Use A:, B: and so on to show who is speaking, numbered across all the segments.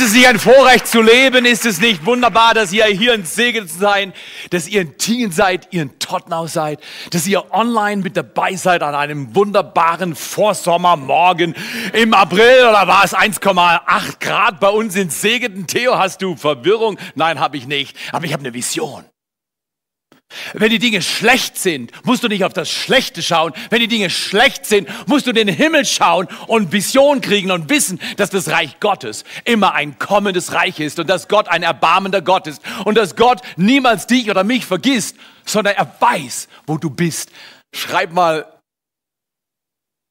A: Ist es nicht ein Vorrecht zu leben? Ist es nicht wunderbar, dass ihr hier in Segen seid, dass ihr in Tingen seid, ihr in Tottenau seid, dass ihr online mit dabei seid an einem wunderbaren Vorsommermorgen im April oder war es 1,8 Grad bei uns in Segeten? Theo, hast du Verwirrung? Nein, habe ich nicht. Aber ich habe eine Vision. Wenn die Dinge schlecht sind, musst du nicht auf das Schlechte schauen. Wenn die Dinge schlecht sind, musst du den Himmel schauen und Vision kriegen und wissen, dass das Reich Gottes immer ein kommendes Reich ist und dass Gott ein erbarmender Gott ist und dass Gott niemals dich oder mich vergisst, sondern er weiß, wo du bist. Schreib mal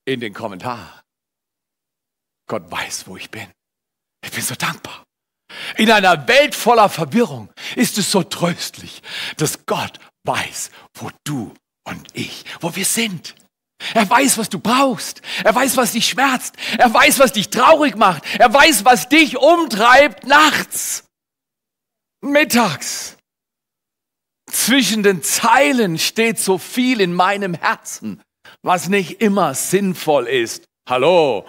A: in den Kommentar. Gott weiß, wo ich bin. Ich bin so dankbar. In einer Welt voller Verwirrung ist es so tröstlich, dass Gott weiß, wo du und ich, wo wir sind. Er weiß, was du brauchst. Er weiß, was dich schmerzt. Er weiß, was dich traurig macht. Er weiß, was dich umtreibt nachts, mittags. Zwischen den Zeilen steht so viel in meinem Herzen, was nicht immer sinnvoll ist. Hallo,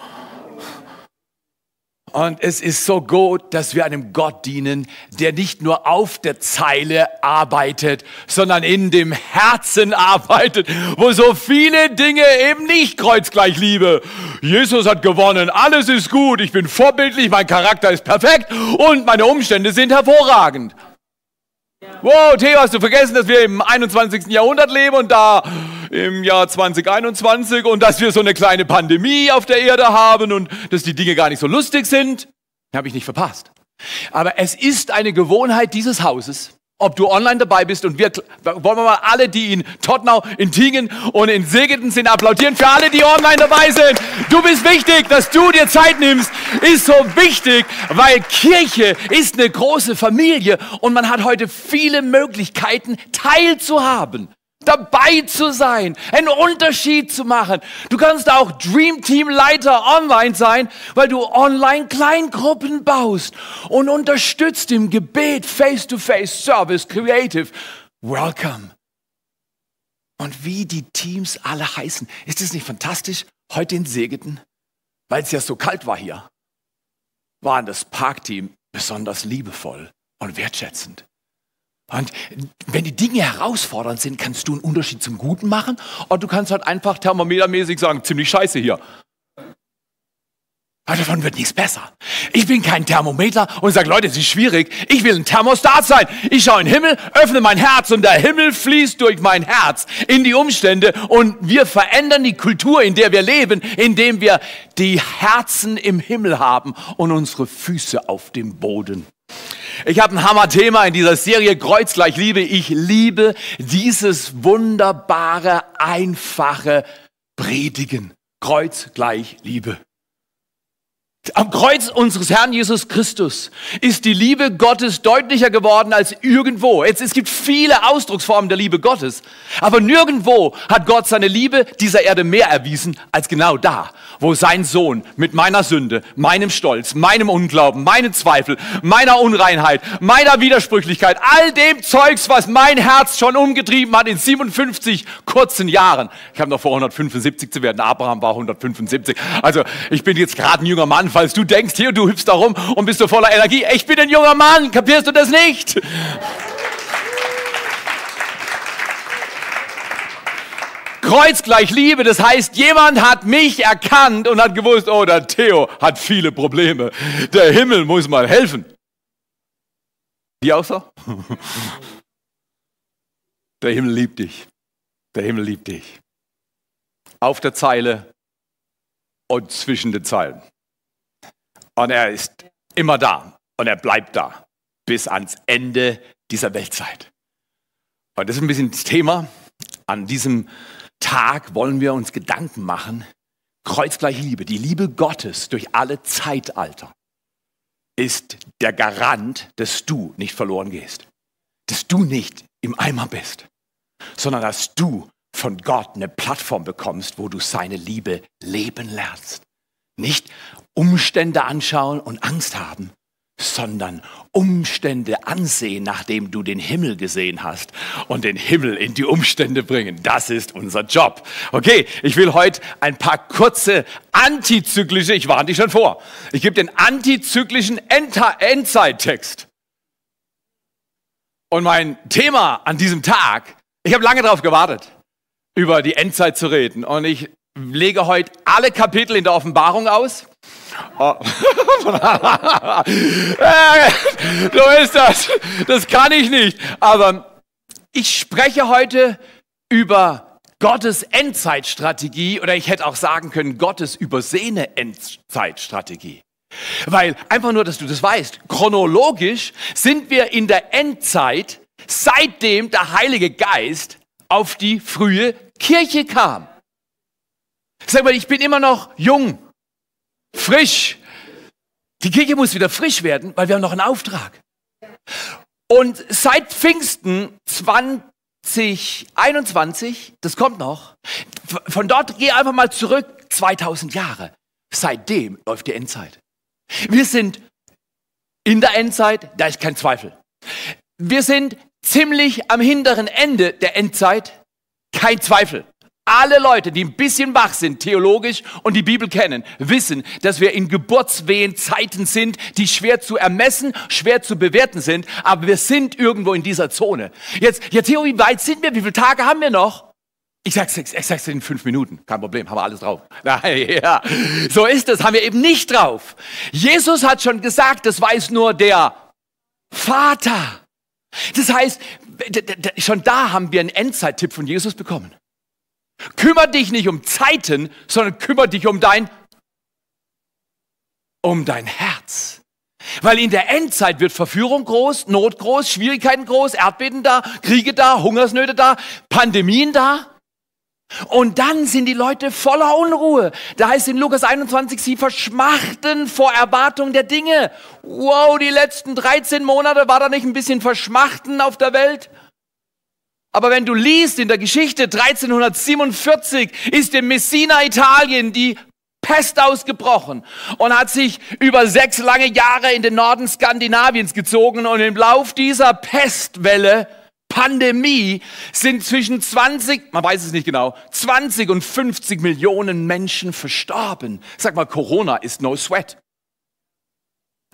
A: und es ist so gut, dass wir einem Gott dienen, der nicht nur auf der Zeile arbeitet, sondern in dem Herzen arbeitet, wo so viele Dinge eben nicht kreuzgleich liebe. Jesus hat gewonnen, alles ist gut, ich bin vorbildlich, mein Charakter ist perfekt und meine Umstände sind hervorragend. Wow, Theo, hast du vergessen, dass wir im 21. Jahrhundert leben und da im Jahr 2021 und dass wir so eine kleine Pandemie auf der Erde haben und dass die Dinge gar nicht so lustig sind? Habe ich nicht verpasst. Aber es ist eine Gewohnheit dieses Hauses, ob du online dabei bist und wir wollen wir mal alle, die in Tottenau, in Tingen und in Segeten sind, applaudieren für alle, die online dabei sind. Du bist wichtig, dass du dir Zeit nimmst, ist so wichtig, weil Kirche ist eine große Familie und man hat heute viele Möglichkeiten teilzuhaben dabei zu sein, einen Unterschied zu machen. Du kannst auch Dream Team Leiter online sein, weil du online Kleingruppen baust und unterstützt im Gebet, Face-to-Face, Service, Creative. Welcome. Und wie die Teams alle heißen. Ist es nicht fantastisch? Heute in Segeten, weil es ja so kalt war hier, waren das Parkteam besonders liebevoll und wertschätzend. Und wenn die Dinge herausfordernd sind, kannst du einen Unterschied zum Guten machen oder du kannst halt einfach thermometermäßig sagen, ziemlich scheiße hier. Aber davon wird nichts besser. Ich bin kein Thermometer und sage, Leute, es ist schwierig. Ich will ein Thermostat sein. Ich schaue in den Himmel, öffne mein Herz und der Himmel fließt durch mein Herz in die Umstände und wir verändern die Kultur, in der wir leben, indem wir die Herzen im Himmel haben und unsere Füße auf dem Boden. Ich habe ein Hammer-Thema in dieser Serie Kreuz gleich Liebe. Ich liebe dieses wunderbare, einfache Predigen. Kreuz gleich Liebe. Am Kreuz unseres Herrn Jesus Christus ist die Liebe Gottes deutlicher geworden als irgendwo. Jetzt, es gibt viele Ausdrucksformen der Liebe Gottes, aber nirgendwo hat Gott seine Liebe dieser Erde mehr erwiesen als genau da, wo sein Sohn mit meiner Sünde, meinem Stolz, meinem Unglauben, meinen Zweifel, meiner Unreinheit, meiner Widersprüchlichkeit, all dem Zeugs, was mein Herz schon umgetrieben hat in 57 kurzen Jahren. Ich habe noch vor 175 zu werden. Abraham war 175. Also ich bin jetzt gerade ein junger Mann falls du denkst, hier, du hüpfst da rum und bist so voller Energie. Ich bin ein junger Mann, kapierst du das nicht? Kreuz gleich Liebe, das heißt, jemand hat mich erkannt und hat gewusst, oh, der Theo hat viele Probleme. Der Himmel muss mal helfen. Die auch so? Der Himmel liebt dich. Der Himmel liebt dich. Auf der Zeile und zwischen den Zeilen. Und er ist immer da und er bleibt da bis ans Ende dieser Weltzeit. Und das ist ein bisschen das Thema. An diesem Tag wollen wir uns Gedanken machen. Kreuzgleich Liebe, die Liebe Gottes durch alle Zeitalter ist der Garant, dass du nicht verloren gehst. Dass du nicht im Eimer bist, sondern dass du von Gott eine Plattform bekommst, wo du seine Liebe leben lernst. Nicht Umstände anschauen und Angst haben, sondern Umstände ansehen, nachdem du den Himmel gesehen hast und den Himmel in die Umstände bringen. Das ist unser Job. Okay, ich will heute ein paar kurze antizyklische, ich warne dich schon vor, ich gebe den antizyklischen Endzeit-Text. Und mein Thema an diesem Tag, ich habe lange darauf gewartet, über die Endzeit zu reden. Und ich lege heute alle Kapitel in der Offenbarung aus. Oh. so ist das. Das kann ich nicht. Aber ich spreche heute über Gottes Endzeitstrategie oder ich hätte auch sagen können, Gottes übersehene Endzeitstrategie. Weil einfach nur, dass du das weißt, chronologisch sind wir in der Endzeit, seitdem der Heilige Geist auf die frühe Kirche kam. Sag mal, ich bin immer noch jung, frisch. Die Kirche muss wieder frisch werden, weil wir haben noch einen Auftrag. Und seit Pfingsten 2021, das kommt noch, von dort geh einfach mal zurück 2000 Jahre. Seitdem läuft die Endzeit. Wir sind in der Endzeit, da ist kein Zweifel. Wir sind ziemlich am hinteren Ende der Endzeit, kein Zweifel. Alle Leute, die ein bisschen wach sind, theologisch und die Bibel kennen, wissen, dass wir in Geburtswehen Zeiten sind, die schwer zu ermessen, schwer zu bewerten sind, aber wir sind irgendwo in dieser Zone. Jetzt, ja Theo, wie weit sind wir? Wie viele Tage haben wir noch? Ich sag's, ich sag's in fünf Minuten, kein Problem, haben wir alles drauf. Ja, so ist es, haben wir eben nicht drauf. Jesus hat schon gesagt, das weiß nur der Vater. Das heißt, schon da haben wir einen Endzeittipp von Jesus bekommen. Kümmer dich nicht um Zeiten, sondern kümmer dich um dein, um dein Herz. Weil in der Endzeit wird Verführung groß, Not groß, Schwierigkeiten groß, Erdbeben da, Kriege da, Hungersnöte da, Pandemien da. Und dann sind die Leute voller Unruhe. Da heißt in Lukas 21, sie verschmachten vor Erwartung der Dinge. Wow, die letzten 13 Monate war da nicht ein bisschen Verschmachten auf der Welt? Aber wenn du liest in der Geschichte 1347 ist in Messina, Italien, die Pest ausgebrochen und hat sich über sechs lange Jahre in den Norden Skandinaviens gezogen und im Lauf dieser Pestwelle Pandemie sind zwischen 20, man weiß es nicht genau, 20 und 50 Millionen Menschen verstorben. Sag mal, Corona ist no sweat.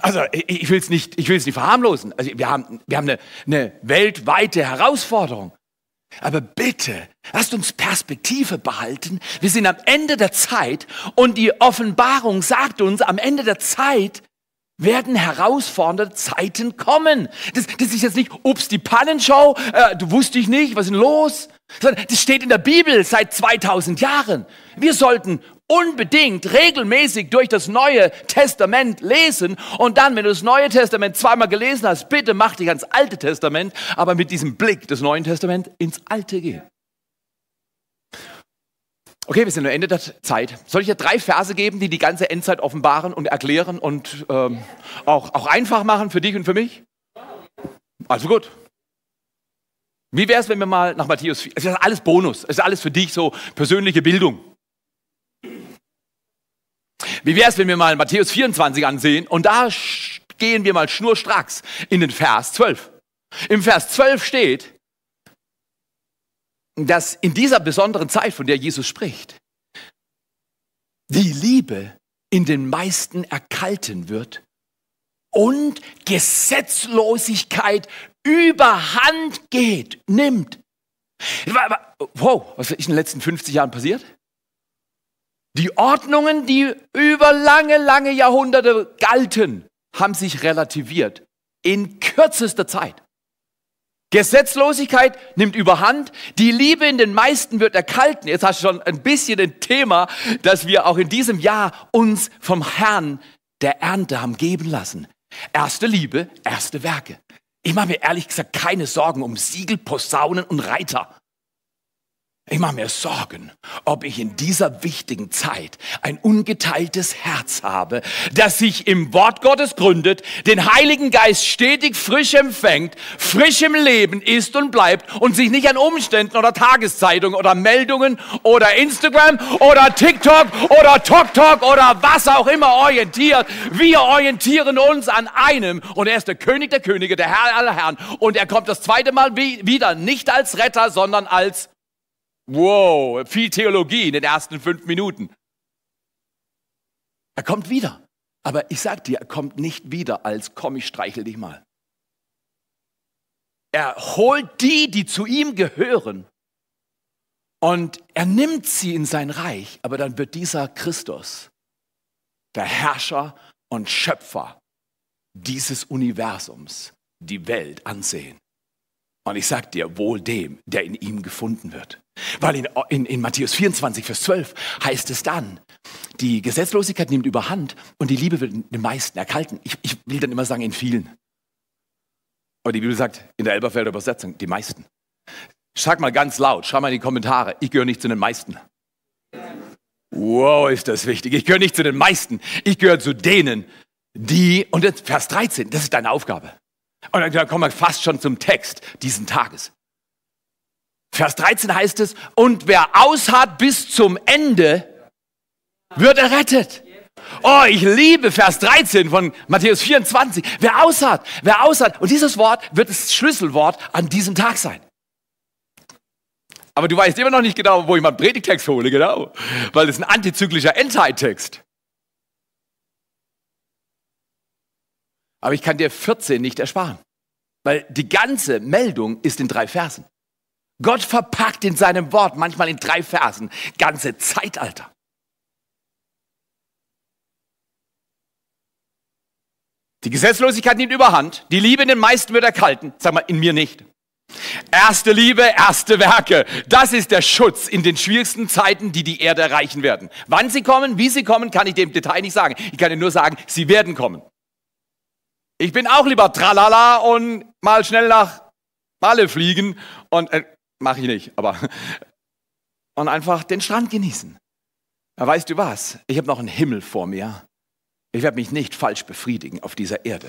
A: Also ich will es nicht, ich will es nicht verharmlosen. Also wir haben, wir haben eine, eine weltweite Herausforderung. Aber bitte, lasst uns Perspektive behalten. Wir sind am Ende der Zeit und die Offenbarung sagt uns, am Ende der Zeit werden herausfordernde Zeiten kommen. Das, das ist jetzt nicht, ups, die Pannenshow, äh, du wusste ich nicht, was ist denn los? Sondern das steht in der Bibel seit 2000 Jahren. Wir sollten unbedingt regelmäßig durch das Neue Testament lesen und dann, wenn du das Neue Testament zweimal gelesen hast, bitte mach dich ans Alte Testament, aber mit diesem Blick des Neuen Testaments ins Alte gehen. Okay, wir sind am Ende der Zeit. Soll ich dir drei Verse geben, die die ganze Endzeit offenbaren und erklären und ähm, auch, auch einfach machen für dich und für mich? Also gut. Wie wäre es, wenn wir mal nach Matthäus 4, es ist alles Bonus, es ist alles für dich so persönliche Bildung. Wie wäre es, wenn wir mal Matthäus 24 ansehen und da gehen wir mal schnurstracks in den Vers 12. Im Vers 12 steht, dass in dieser besonderen Zeit, von der Jesus spricht, die Liebe in den meisten erkalten wird und Gesetzlosigkeit überhand geht, nimmt. Wow, was ist in den letzten 50 Jahren passiert? Die Ordnungen, die über lange, lange Jahrhunderte galten, haben sich relativiert. In kürzester Zeit. Gesetzlosigkeit nimmt überhand. Die Liebe in den meisten wird erkalten. Jetzt hast du schon ein bisschen ein Thema, dass wir auch in diesem Jahr uns vom Herrn der Ernte haben geben lassen. Erste Liebe, erste Werke. Ich mache mir ehrlich gesagt keine Sorgen um Siegel, Posaunen und Reiter. Ich mache mir Sorgen, ob ich in dieser wichtigen Zeit ein ungeteiltes Herz habe, das sich im Wort Gottes gründet, den Heiligen Geist stetig frisch empfängt, frisch im Leben ist und bleibt und sich nicht an Umständen oder Tageszeitungen oder Meldungen oder Instagram oder TikTok oder TokTok oder was auch immer orientiert. Wir orientieren uns an einem und er ist der König der Könige, der Herr aller Herren und er kommt das zweite Mal wieder nicht als Retter, sondern als Wow, viel Theologie in den ersten fünf Minuten. Er kommt wieder. Aber ich sag dir, er kommt nicht wieder als komm, ich streichel dich mal. Er holt die, die zu ihm gehören. Und er nimmt sie in sein Reich. Aber dann wird dieser Christus der Herrscher und Schöpfer dieses Universums die Welt ansehen. Und ich sag dir, wohl dem, der in ihm gefunden wird. Weil in, in, in Matthäus 24, Vers 12 heißt es dann, die Gesetzlosigkeit nimmt überhand und die Liebe wird den meisten erkalten. Ich, ich will dann immer sagen, in vielen. Aber die Bibel sagt in der Elberfelder Übersetzung, die meisten. Sag mal ganz laut, schau mal in die Kommentare, ich gehöre nicht zu den meisten. Wow, ist das wichtig. Ich gehöre nicht zu den meisten. Ich gehöre zu denen, die, und jetzt Vers 13, das ist deine Aufgabe. Und dann kommen wir fast schon zum Text diesen Tages. Vers 13 heißt es, und wer ausharrt bis zum Ende, wird errettet. Oh, ich liebe Vers 13 von Matthäus 24. Wer ausharrt, wer ausharrt. Und dieses Wort wird das Schlüsselwort an diesem Tag sein. Aber du weißt immer noch nicht genau, wo ich meinen Predigtext hole, genau. Weil ist ein antizyklischer Endzeit-Text. Aber ich kann dir 14 nicht ersparen. Weil die ganze Meldung ist in drei Versen. Gott verpackt in seinem Wort, manchmal in drei Versen, ganze Zeitalter. Die Gesetzlosigkeit nimmt überhand, die Liebe in den meisten wird erkalten, sag mal, in mir nicht. Erste Liebe, erste Werke. Das ist der Schutz in den schwierigsten Zeiten, die die Erde erreichen werden. Wann sie kommen, wie sie kommen, kann ich dem Detail nicht sagen. Ich kann dir nur sagen, sie werden kommen. Ich bin auch lieber tralala und mal schnell nach Malle fliegen und äh, Mache ich nicht, aber. Und einfach den Strand genießen. Aber weißt du was? Ich habe noch einen Himmel vor mir. Ich werde mich nicht falsch befriedigen auf dieser Erde,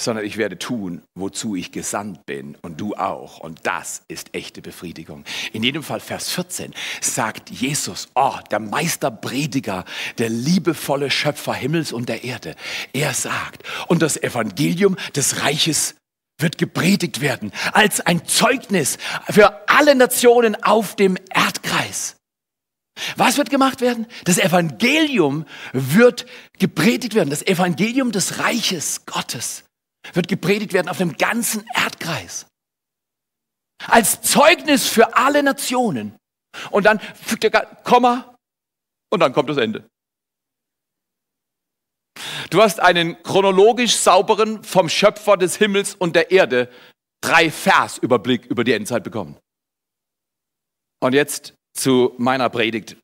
A: sondern ich werde tun, wozu ich gesandt bin und du auch. Und das ist echte Befriedigung. In jedem Fall Vers 14 sagt Jesus, oh, der Meisterprediger, der liebevolle Schöpfer Himmels und der Erde. Er sagt, und das Evangelium des Reiches wird gepredigt werden als ein Zeugnis für alle Nationen auf dem Erdkreis. Was wird gemacht werden? Das Evangelium wird gepredigt werden. Das Evangelium des Reiches Gottes wird gepredigt werden auf dem ganzen Erdkreis. Als Zeugnis für alle Nationen. Und dann fügt er Komma und dann kommt das Ende. Du hast einen chronologisch sauberen, vom Schöpfer des Himmels und der Erde drei Vers Überblick über die Endzeit bekommen. Und jetzt zu meiner Predigt.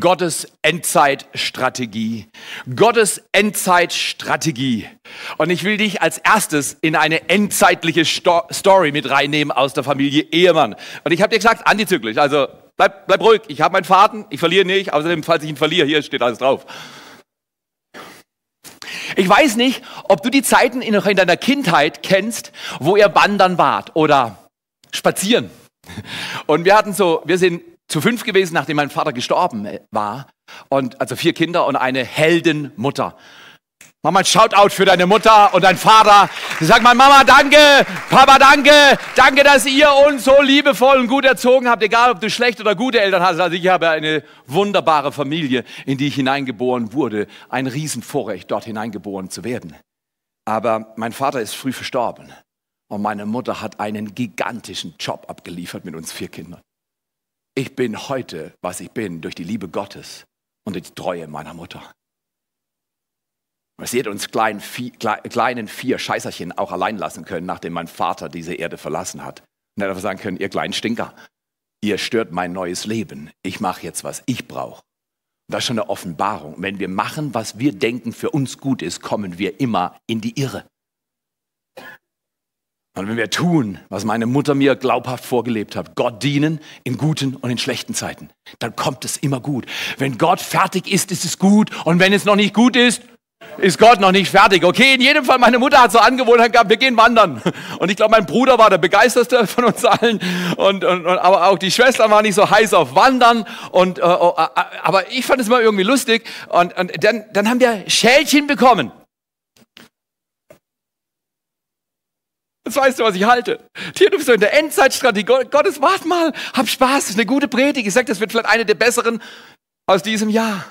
A: Gottes Endzeitstrategie. Gottes Endzeitstrategie. Und ich will dich als erstes in eine endzeitliche Sto Story mit reinnehmen aus der Familie Ehemann. Und ich habe dir gesagt, antizyklisch. Also bleib, bleib ruhig. Ich habe meinen Faden, ich verliere nicht. Außerdem, falls ich ihn verliere, hier steht alles drauf. Ich weiß nicht, ob du die Zeiten noch in deiner Kindheit kennst, wo ihr wandern wart oder spazieren. Und wir hatten so, wir sind zu fünf gewesen, nachdem mein Vater gestorben war. Und also vier Kinder und eine Heldenmutter. Mach mal ein Shoutout für deine Mutter und deinen Vater. Sag mal, Mama, danke, Papa, danke, danke, dass ihr uns so liebevoll und gut erzogen habt, egal ob du schlechte oder gute Eltern hast. Also ich habe eine wunderbare Familie, in die ich hineingeboren wurde. Ein Riesenvorrecht, dort hineingeboren zu werden. Aber mein Vater ist früh verstorben und meine Mutter hat einen gigantischen Job abgeliefert mit uns vier Kindern. Ich bin heute, was ich bin, durch die Liebe Gottes und die Treue meiner Mutter. Sie hätte uns kleinen vier, kleinen vier Scheißerchen auch allein lassen können, nachdem mein Vater diese Erde verlassen hat. Und hätte sagen können, ihr kleinen Stinker, ihr stört mein neues Leben. Ich mache jetzt, was ich brauche. Das ist schon eine Offenbarung. Wenn wir machen, was wir denken für uns gut ist, kommen wir immer in die Irre. Und wenn wir tun, was meine Mutter mir glaubhaft vorgelebt hat, Gott dienen in guten und in schlechten Zeiten, dann kommt es immer gut. Wenn Gott fertig ist, ist es gut. Und wenn es noch nicht gut ist, ist Gott noch nicht fertig. Okay, in jedem Fall, meine Mutter hat so Angewohnheit gehabt, wir gehen wandern. Und ich glaube, mein Bruder war der begeisterste von uns allen. Und, und, und, aber auch die Schwester war nicht so heiß auf Wandern. Und, äh, oh, äh, aber ich fand es immer irgendwie lustig. Und, und dann, dann haben wir Schälchen bekommen. Jetzt weißt du, was ich halte. Hier, du bist so in der Endzeitstrategie. Gottes, warte mal, hab Spaß, das ist eine gute Predigt. Ich sag, das wird vielleicht eine der besseren aus diesem Jahr.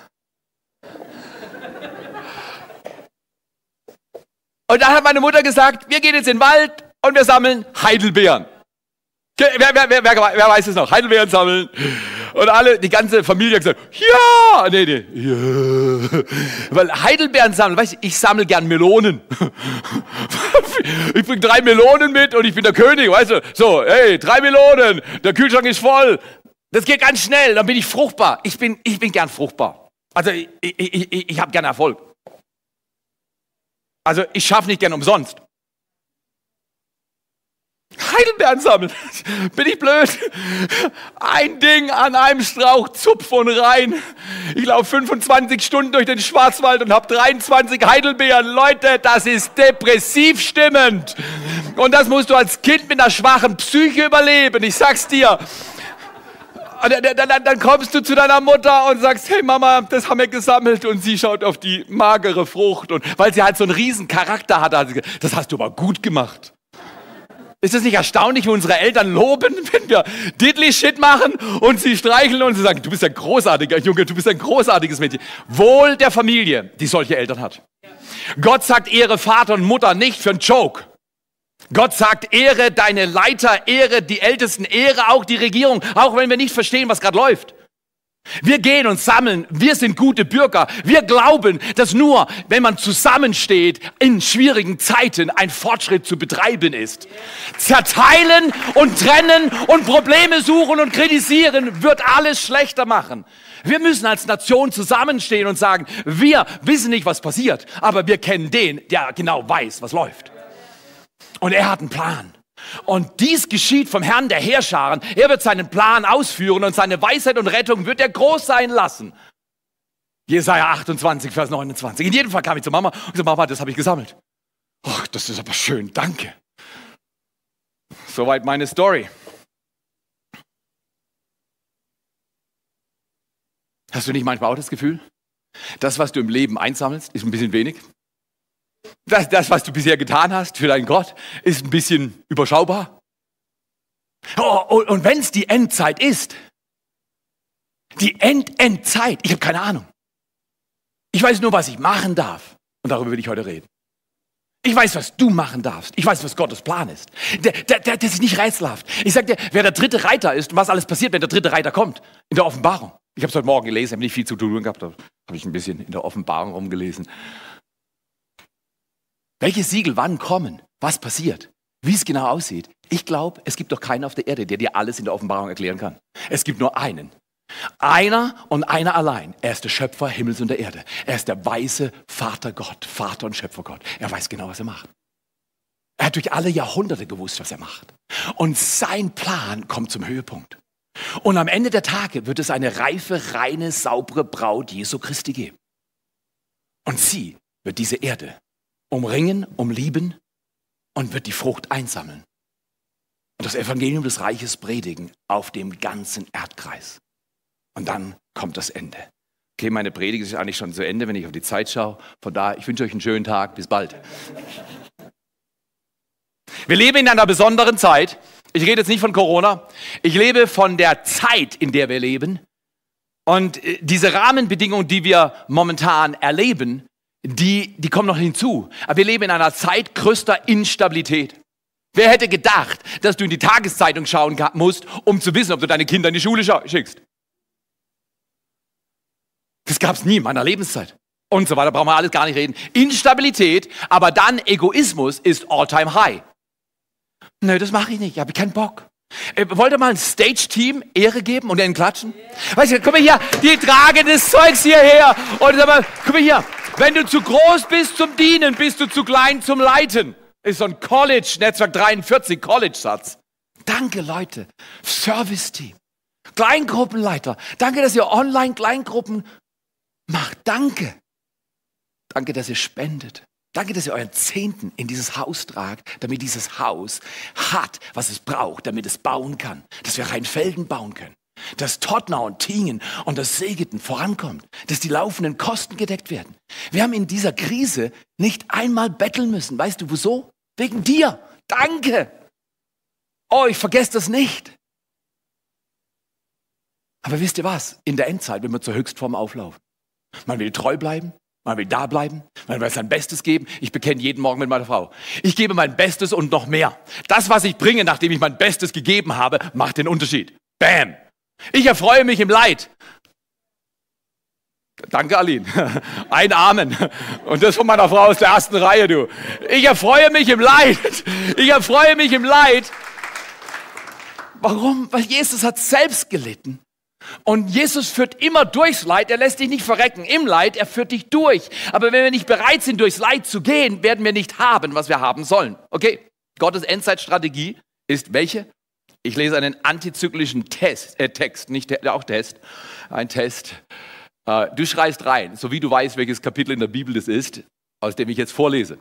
A: Und dann hat meine Mutter gesagt, wir gehen jetzt in den Wald und wir sammeln Heidelbeeren. Wer, wer, wer, wer, weiß es noch? Heidelbeeren sammeln. Und alle, die ganze Familie hat gesagt, ja, nee, nee, ja. Weil Heidelbeeren sammeln, weißt du, ich sammle gern Melonen. ich bringe drei Melonen mit und ich bin der König, weißt du. So, hey, drei Melonen, der Kühlschrank ist voll. Das geht ganz schnell, dann bin ich fruchtbar. Ich bin, ich bin gern fruchtbar. Also ich, ich, ich, ich habe gern Erfolg. Also ich schaffe nicht gern umsonst. Heidelbeeren sammeln. Bin ich blöd? Ein Ding an einem Strauch, Zupf und rein. Ich laufe 25 Stunden durch den Schwarzwald und habe 23 Heidelbeeren. Leute, das ist depressiv stimmend. Und das musst du als Kind mit einer schwachen Psyche überleben. Ich sag's dir. Dann, dann, kommst du zu deiner Mutter und sagst, hey Mama, das haben wir gesammelt. Und sie schaut auf die magere Frucht. Und weil sie halt so einen riesen Charakter hat, hat sie gesagt, das hast du aber gut gemacht. Ist es nicht erstaunlich, wie unsere Eltern loben, wenn wir diddly Shit machen und sie streicheln und sie sagen, du bist ein großartiger Junge, du bist ein großartiges Mädchen. Wohl der Familie, die solche Eltern hat. Gott sagt, ehre Vater und Mutter nicht für einen Joke. Gott sagt, ehre deine Leiter, ehre die Ältesten, ehre auch die Regierung, auch wenn wir nicht verstehen, was gerade läuft. Wir gehen und sammeln, wir sind gute Bürger. Wir glauben, dass nur, wenn man zusammensteht, in schwierigen Zeiten ein Fortschritt zu betreiben ist. Zerteilen und trennen und Probleme suchen und kritisieren wird alles schlechter machen. Wir müssen als Nation zusammenstehen und sagen, wir wissen nicht, was passiert, aber wir kennen den, der genau weiß, was läuft. Und er hat einen Plan. Und dies geschieht vom Herrn der Heerscharen. Er wird seinen Plan ausführen und seine Weisheit und Rettung wird er groß sein lassen. Jesaja 28, Vers 29. In jedem Fall kam ich zu Mama und sagte, Mama, das habe ich gesammelt. Ach, das ist aber schön, danke. Soweit meine Story. Hast du nicht manchmal auch das Gefühl, das, was du im Leben einsammelst, ist ein bisschen wenig? Das, das, was du bisher getan hast für deinen Gott, ist ein bisschen überschaubar. Oh, und, und wenn es die Endzeit ist, die End-Endzeit, ich habe keine Ahnung. Ich weiß nur, was ich machen darf. Und darüber will ich heute reden. Ich weiß, was du machen darfst. Ich weiß, was Gottes Plan ist. Der, der, der, das ist nicht rätselhaft. Ich sage dir, wer der dritte Reiter ist und was alles passiert, wenn der dritte Reiter kommt. In der Offenbarung. Ich habe es heute Morgen gelesen, habe nicht viel zu tun gehabt, habe ich ein bisschen in der Offenbarung rumgelesen. Welche Siegel wann kommen? Was passiert? Wie es genau aussieht? Ich glaube, es gibt doch keinen auf der Erde, der dir alles in der Offenbarung erklären kann. Es gibt nur einen. Einer und einer allein. Er ist der Schöpfer Himmels und der Erde. Er ist der weise Vater Gott, Vater und Schöpfer Gott. Er weiß genau, was er macht. Er hat durch alle Jahrhunderte gewusst, was er macht. Und sein Plan kommt zum Höhepunkt. Und am Ende der Tage wird es eine reife, reine, saubere Braut Jesu Christi geben. Und sie wird diese Erde umringen, umlieben und wird die Frucht einsammeln. Und das Evangelium des Reiches predigen auf dem ganzen Erdkreis. Und dann kommt das Ende. Okay, meine Predigt ist eigentlich schon zu Ende, wenn ich auf die Zeit schaue. Von daher, ich wünsche euch einen schönen Tag. Bis bald. Wir leben in einer besonderen Zeit. Ich rede jetzt nicht von Corona. Ich lebe von der Zeit, in der wir leben. Und äh, diese Rahmenbedingungen, die wir momentan erleben, die, die kommen noch hinzu. Aber wir leben in einer Zeit größter Instabilität. Wer hätte gedacht, dass du in die Tageszeitung schauen musst, um zu wissen, ob du deine Kinder in die Schule schickst? Das gab es nie in meiner Lebenszeit. Und so weiter, brauchen wir alles gar nicht reden. Instabilität, aber dann Egoismus ist all-time high. Nö, das mache ich nicht, ich habe keinen Bock. Äh, wollt ihr mal ein Stage-Team Ehre geben und denen klatschen? Weißt du, guck mal hier, die tragen das Zeugs hierher. Und sag mal, guck mal hier, wenn du zu groß bist zum Dienen, bist du zu klein zum Leiten. Ist so ein College, Netzwerk 43, College-Satz. Danke, Leute. Service-Team. Kleingruppenleiter. Danke, dass ihr Online-Kleingruppen macht. Danke. Danke, dass ihr spendet. Danke, dass ihr euren Zehnten in dieses Haus tragt, damit dieses Haus hat, was es braucht, damit es bauen kann. Dass wir Rheinfelden bauen können. Dass Tottenau und Tingen und das Segeten vorankommt. Dass die laufenden Kosten gedeckt werden. Wir haben in dieser Krise nicht einmal betteln müssen. Weißt du wieso? Wegen dir. Danke. Oh, ich vergesse das nicht. Aber wisst ihr was? In der Endzeit, wenn wir zur Höchstform auflaufen, man will treu bleiben, man will da bleiben, man will sein Bestes geben. Ich bekenne jeden Morgen mit meiner Frau. Ich gebe mein Bestes und noch mehr. Das, was ich bringe, nachdem ich mein Bestes gegeben habe, macht den Unterschied. Bam! Ich erfreue mich im Leid. Danke, Aline. Ein Amen. Und das von meiner Frau aus der ersten Reihe, du. Ich erfreue mich im Leid. Ich erfreue mich im Leid. Warum? Weil Jesus hat selbst gelitten. Und Jesus führt immer durchs Leid. Er lässt dich nicht verrecken im Leid. Er führt dich durch. Aber wenn wir nicht bereit sind, durchs Leid zu gehen, werden wir nicht haben, was wir haben sollen. Okay? Gottes Endzeitstrategie ist welche? Ich lese einen antizyklischen Test, äh, Text, nicht auch Test, ein Test. Äh, du schreist rein, so wie du weißt, welches Kapitel in der Bibel das ist, aus dem ich jetzt vorlese.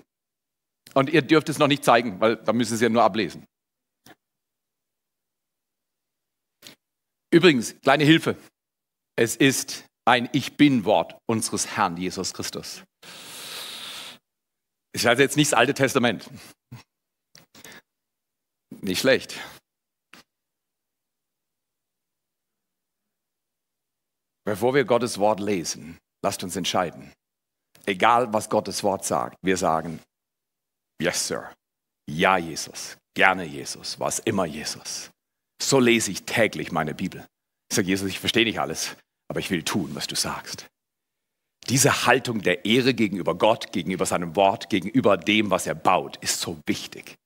A: Und ihr dürft es noch nicht zeigen, weil da müssen Sie ja nur ablesen. Übrigens, kleine Hilfe. Es ist ein Ich bin-Wort unseres Herrn Jesus Christus. Ist also jetzt nicht das Alte Testament. Nicht schlecht. Bevor wir Gottes Wort lesen, lasst uns entscheiden. Egal, was Gottes Wort sagt, wir sagen, yes, Sir. Ja, Jesus. Gerne Jesus. Was immer Jesus. So lese ich täglich meine Bibel. Ich sage, Jesus, ich verstehe nicht alles, aber ich will tun, was du sagst. Diese Haltung der Ehre gegenüber Gott, gegenüber seinem Wort, gegenüber dem, was er baut, ist so wichtig.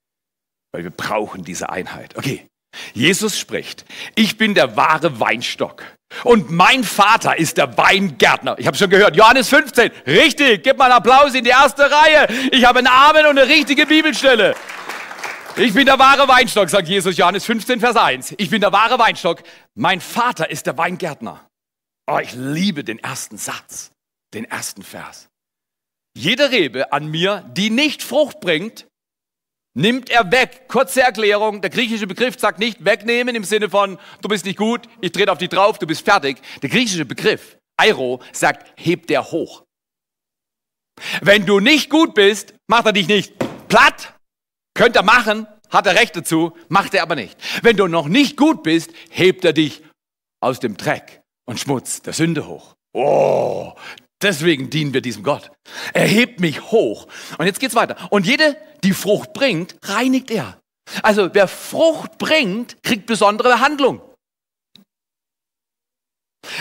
A: Weil wir brauchen diese Einheit. Okay, Jesus spricht, ich bin der wahre Weinstock und mein Vater ist der Weingärtner. Ich habe schon gehört, Johannes 15, richtig, gib mal einen Applaus in die erste Reihe. Ich habe einen Amen und eine richtige Bibelstelle. Ich bin der wahre Weinstock, sagt Jesus, Johannes 15, Vers 1. Ich bin der wahre Weinstock. Mein Vater ist der Weingärtner. Oh, ich liebe den ersten Satz, den ersten Vers. Jede Rebe an mir, die nicht Frucht bringt, nimmt er weg. Kurze Erklärung, der griechische Begriff sagt nicht wegnehmen im Sinne von, du bist nicht gut, ich trete auf dich drauf, du bist fertig. Der griechische Begriff, Eiro, sagt, hebt er hoch. Wenn du nicht gut bist, macht er dich nicht platt, könnte er machen, hat er Recht dazu, macht er aber nicht. Wenn du noch nicht gut bist, hebt er dich aus dem Dreck und Schmutz der Sünde hoch. Oh, Deswegen dienen wir diesem Gott. Er hebt mich hoch. Und jetzt geht's weiter. Und jede, die Frucht bringt, reinigt er. Also wer Frucht bringt, kriegt besondere Behandlung.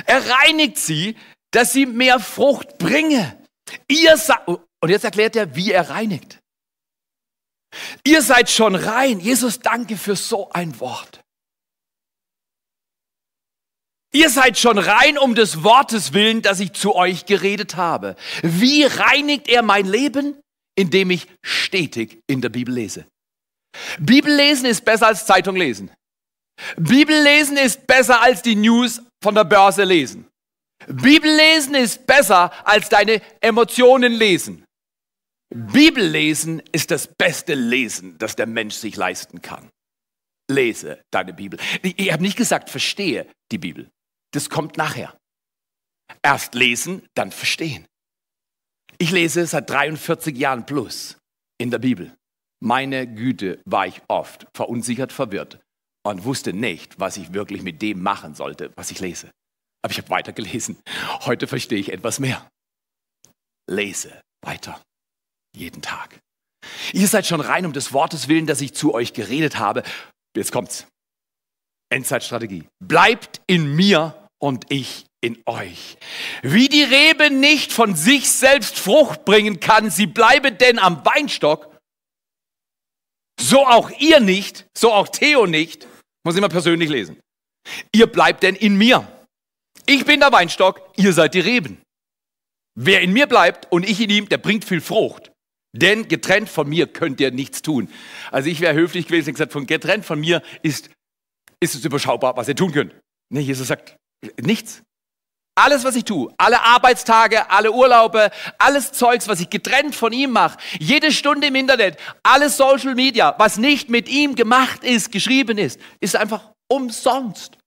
A: Er reinigt sie, dass sie mehr Frucht bringe. Ihr und jetzt erklärt er, wie er reinigt. Ihr seid schon rein. Jesus, danke für so ein Wort. Ihr seid schon rein um des Wortes willen, das ich zu euch geredet habe. Wie reinigt er mein Leben? Indem ich stetig in der Bibel lese. Bibel lesen ist besser als Zeitung lesen. Bibel lesen ist besser als die News von der Börse lesen. Bibel lesen ist besser als deine Emotionen lesen. Bibel lesen ist das beste Lesen, das der Mensch sich leisten kann. Lese deine Bibel. Ich habe nicht gesagt, verstehe die Bibel. Das kommt nachher. Erst lesen, dann verstehen. Ich lese seit 43 Jahren plus in der Bibel. Meine Güte war ich oft verunsichert, verwirrt und wusste nicht, was ich wirklich mit dem machen sollte, was ich lese. Aber ich habe weiter gelesen. Heute verstehe ich etwas mehr. Lese weiter. Jeden Tag. Ihr seid schon rein um des Wortes willen, dass ich zu euch geredet habe. Jetzt kommt's. Endzeitstrategie. Bleibt in mir und ich in euch. Wie die Rebe nicht von sich selbst Frucht bringen kann, sie bleibe denn am Weinstock, so auch ihr nicht, so auch Theo nicht, muss ich mal persönlich lesen. Ihr bleibt denn in mir. Ich bin der Weinstock, ihr seid die Reben. Wer in mir bleibt und ich in ihm, der bringt viel Frucht. Denn getrennt von mir könnt ihr nichts tun. Also ich wäre höflich gewesen und gesagt, von getrennt von mir ist, ist es überschaubar, was ihr tun könnt. Nee, Jesus sagt, nichts. Alles, was ich tue, alle Arbeitstage, alle Urlaube, alles Zeugs, was ich getrennt von ihm mache, jede Stunde im Internet, alles Social Media, was nicht mit ihm gemacht ist, geschrieben ist, ist einfach umsonst.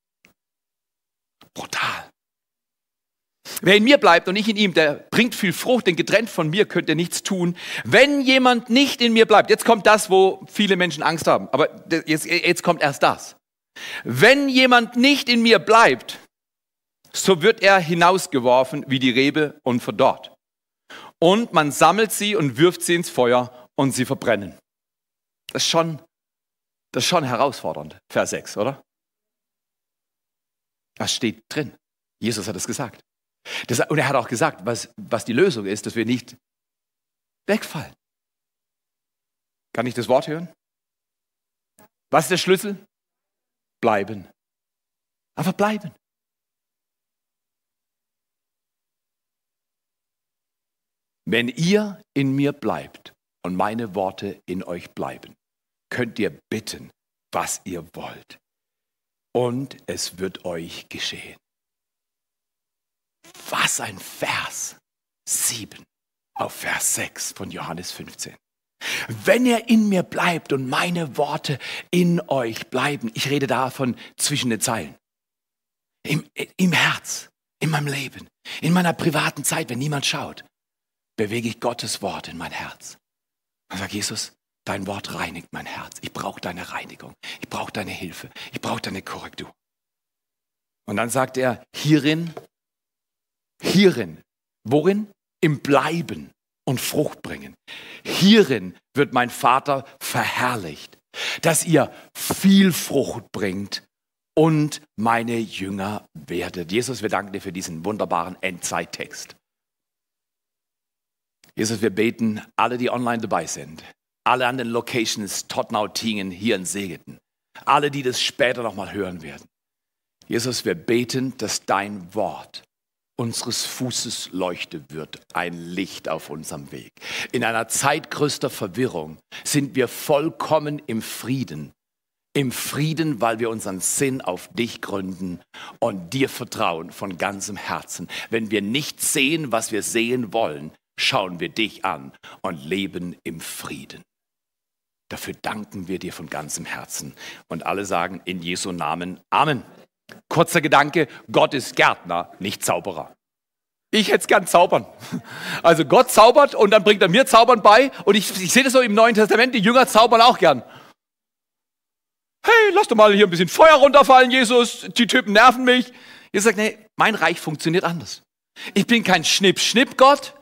A: Brutal. Wer in mir bleibt und ich in ihm, der bringt viel Frucht, denn getrennt von mir könnt ihr nichts tun. Wenn jemand nicht in mir bleibt, jetzt kommt das, wo viele Menschen Angst haben, aber jetzt, jetzt kommt erst das. Wenn jemand nicht in mir bleibt, so wird er hinausgeworfen wie die Rebe und verdorrt. Und man sammelt sie und wirft sie ins Feuer und sie verbrennen. Das ist schon, das ist schon herausfordernd, Vers 6, oder? Das steht drin. Jesus hat es gesagt. Das, und er hat auch gesagt, was, was die Lösung ist, dass wir nicht wegfallen. Kann ich das Wort hören? Was ist der Schlüssel? Bleiben. Einfach bleiben. Wenn ihr in mir bleibt und meine Worte in euch bleiben, könnt ihr bitten, was ihr wollt. Und es wird euch geschehen. Was ein Vers 7 auf Vers 6 von Johannes 15. Wenn er in mir bleibt und meine Worte in euch bleiben, ich rede davon zwischen den Zeilen, im, im Herz, in meinem Leben, in meiner privaten Zeit, wenn niemand schaut, bewege ich Gottes Wort in mein Herz. Und sage, Jesus, dein Wort reinigt mein Herz. Ich brauche deine Reinigung. Ich brauche deine Hilfe. Ich brauche deine Korrektur. Und dann sagt er, hierin Hierin, worin? Im Bleiben und Frucht bringen. Hierin wird mein Vater verherrlicht, dass ihr viel Frucht bringt und meine Jünger werdet. Jesus, wir danken dir für diesen wunderbaren Endzeittext. Jesus, wir beten, alle, die online dabei sind, alle an den Locations, Tottenau, Tingen, hier in Segeten, alle, die das später nochmal hören werden. Jesus, wir beten, dass dein Wort unseres Fußes leuchte wird, ein Licht auf unserem Weg. In einer Zeit größter Verwirrung sind wir vollkommen im Frieden. Im Frieden, weil wir unseren Sinn auf dich gründen und dir vertrauen von ganzem Herzen. Wenn wir nicht sehen, was wir sehen wollen, schauen wir dich an und leben im Frieden. Dafür danken wir dir von ganzem Herzen. Und alle sagen in Jesu Namen Amen. Kurzer Gedanke, Gott ist Gärtner, nicht Zauberer. Ich hätte es gern zaubern. Also Gott zaubert und dann bringt er mir Zaubern bei. Und ich, ich sehe das so im Neuen Testament, die Jünger zaubern auch gern. Hey, lass doch mal hier ein bisschen Feuer runterfallen, Jesus. Die Typen nerven mich. Ihr sagt, nee, mein Reich funktioniert anders. Ich bin kein Schnipp-Schnipp-Gott.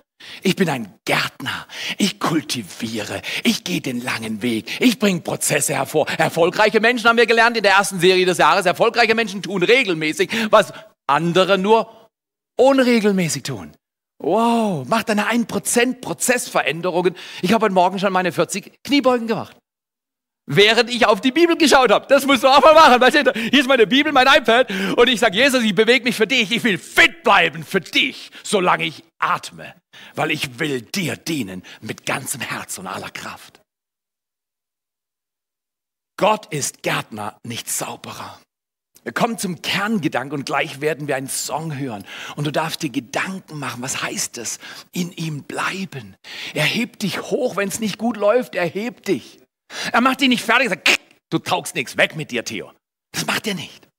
A: Ich bin ein Gärtner. Ich kultiviere. Ich gehe den langen Weg. Ich bringe Prozesse hervor. Erfolgreiche Menschen haben wir gelernt in der ersten Serie des Jahres. Erfolgreiche Menschen tun regelmäßig, was andere nur unregelmäßig tun. Wow, mach deine 1% Prozessveränderungen. Ich habe heute Morgen schon meine 40 Kniebeugen gemacht. Während ich auf die Bibel geschaut habe. Das musst du auch mal machen. Hier ist meine Bibel, mein iPad. Und ich sage, Jesus, ich bewege mich für dich. Ich will fit bleiben für dich, solange ich atme. Weil ich will dir dienen mit ganzem Herz und aller Kraft. Gott ist Gärtner, nicht Zauberer. Wir kommen zum Kerngedanken und gleich werden wir einen Song hören. Und du darfst dir Gedanken machen. Was heißt es? In ihm bleiben. Er hebt dich hoch, wenn es nicht gut läuft. Er hebt dich. Er macht dich nicht fertig und sagt, du taugst nichts. Weg mit dir, Theo. Das macht er nicht.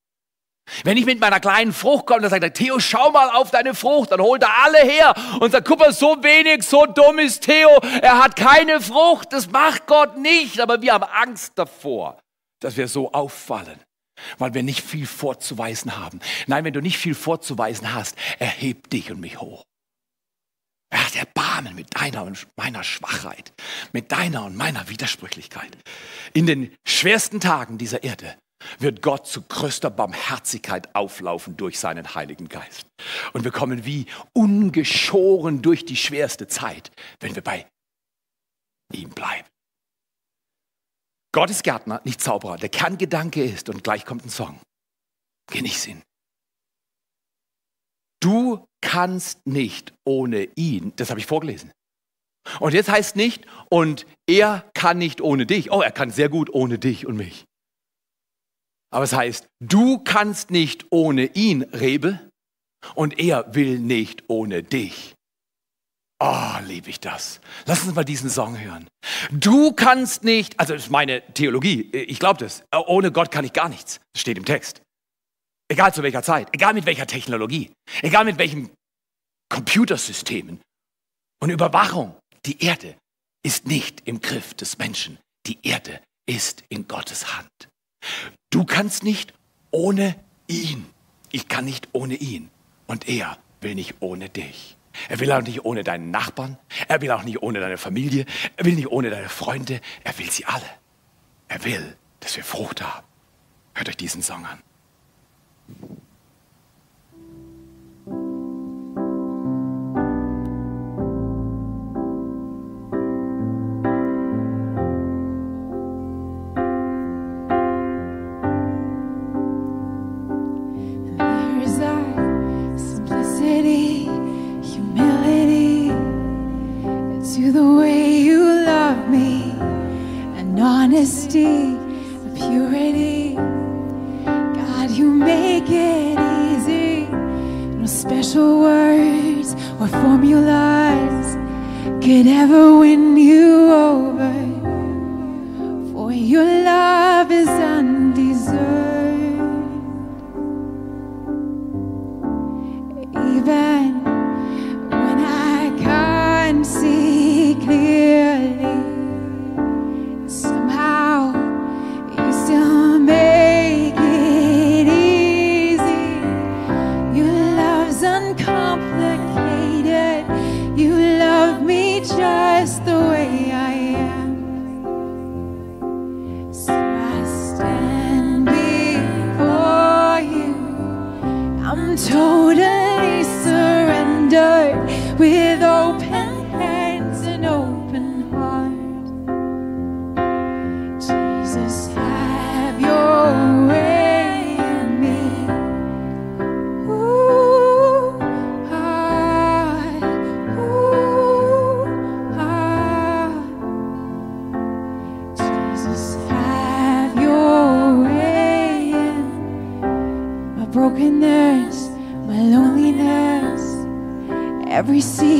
A: Wenn ich mit meiner kleinen Frucht komme, dann sagt er, Theo, schau mal auf deine Frucht. Dann holt er alle her und sagt, guck mal, so wenig, so dumm ist Theo. Er hat keine Frucht. Das macht Gott nicht. Aber wir haben Angst davor, dass wir so auffallen weil wir nicht viel vorzuweisen haben. Nein, wenn du nicht viel vorzuweisen hast, erheb dich und mich hoch. Er hat Erbarmen mit deiner und meiner Schwachheit, mit deiner und meiner Widersprüchlichkeit. In den schwersten Tagen dieser Erde wird Gott zu größter Barmherzigkeit auflaufen durch seinen Heiligen Geist. Und wir kommen wie ungeschoren durch die schwerste Zeit, wenn wir bei ihm bleiben. Gott ist Gärtner, nicht Zauberer. Der Kerngedanke ist, und gleich kommt ein Song, genieß ihn. Du kannst nicht ohne ihn, das habe ich vorgelesen, Und jetzt heißt nicht, und er kann nicht ohne dich. Oh, er kann sehr gut ohne dich und mich. Aber es heißt, du kannst nicht ohne ihn, Rebe, und er will nicht ohne dich. Oh, liebe ich das. Lass uns mal diesen Song hören. Du kannst nicht, also das ist meine Theologie, ich glaube das, ohne Gott kann ich gar nichts. Das steht im Text. Egal zu welcher Zeit, egal mit welcher Technologie, egal mit welchen Computersystemen und Überwachung. Die Erde ist nicht im Griff des Menschen. Die Erde ist in Gottes Hand. Du kannst nicht ohne ihn. Ich kann nicht ohne ihn. Und er will nicht ohne dich. Er will auch nicht ohne deinen Nachbarn. Er will auch nicht ohne deine Familie. Er will nicht ohne deine Freunde. Er will sie alle. Er will, dass wir Frucht haben. Hört euch diesen Song an.
B: Honesty, and purity. God, you make it easy. No special words or formulas could ever win you over. For your love is undeserved. Totally surrendered with open receive.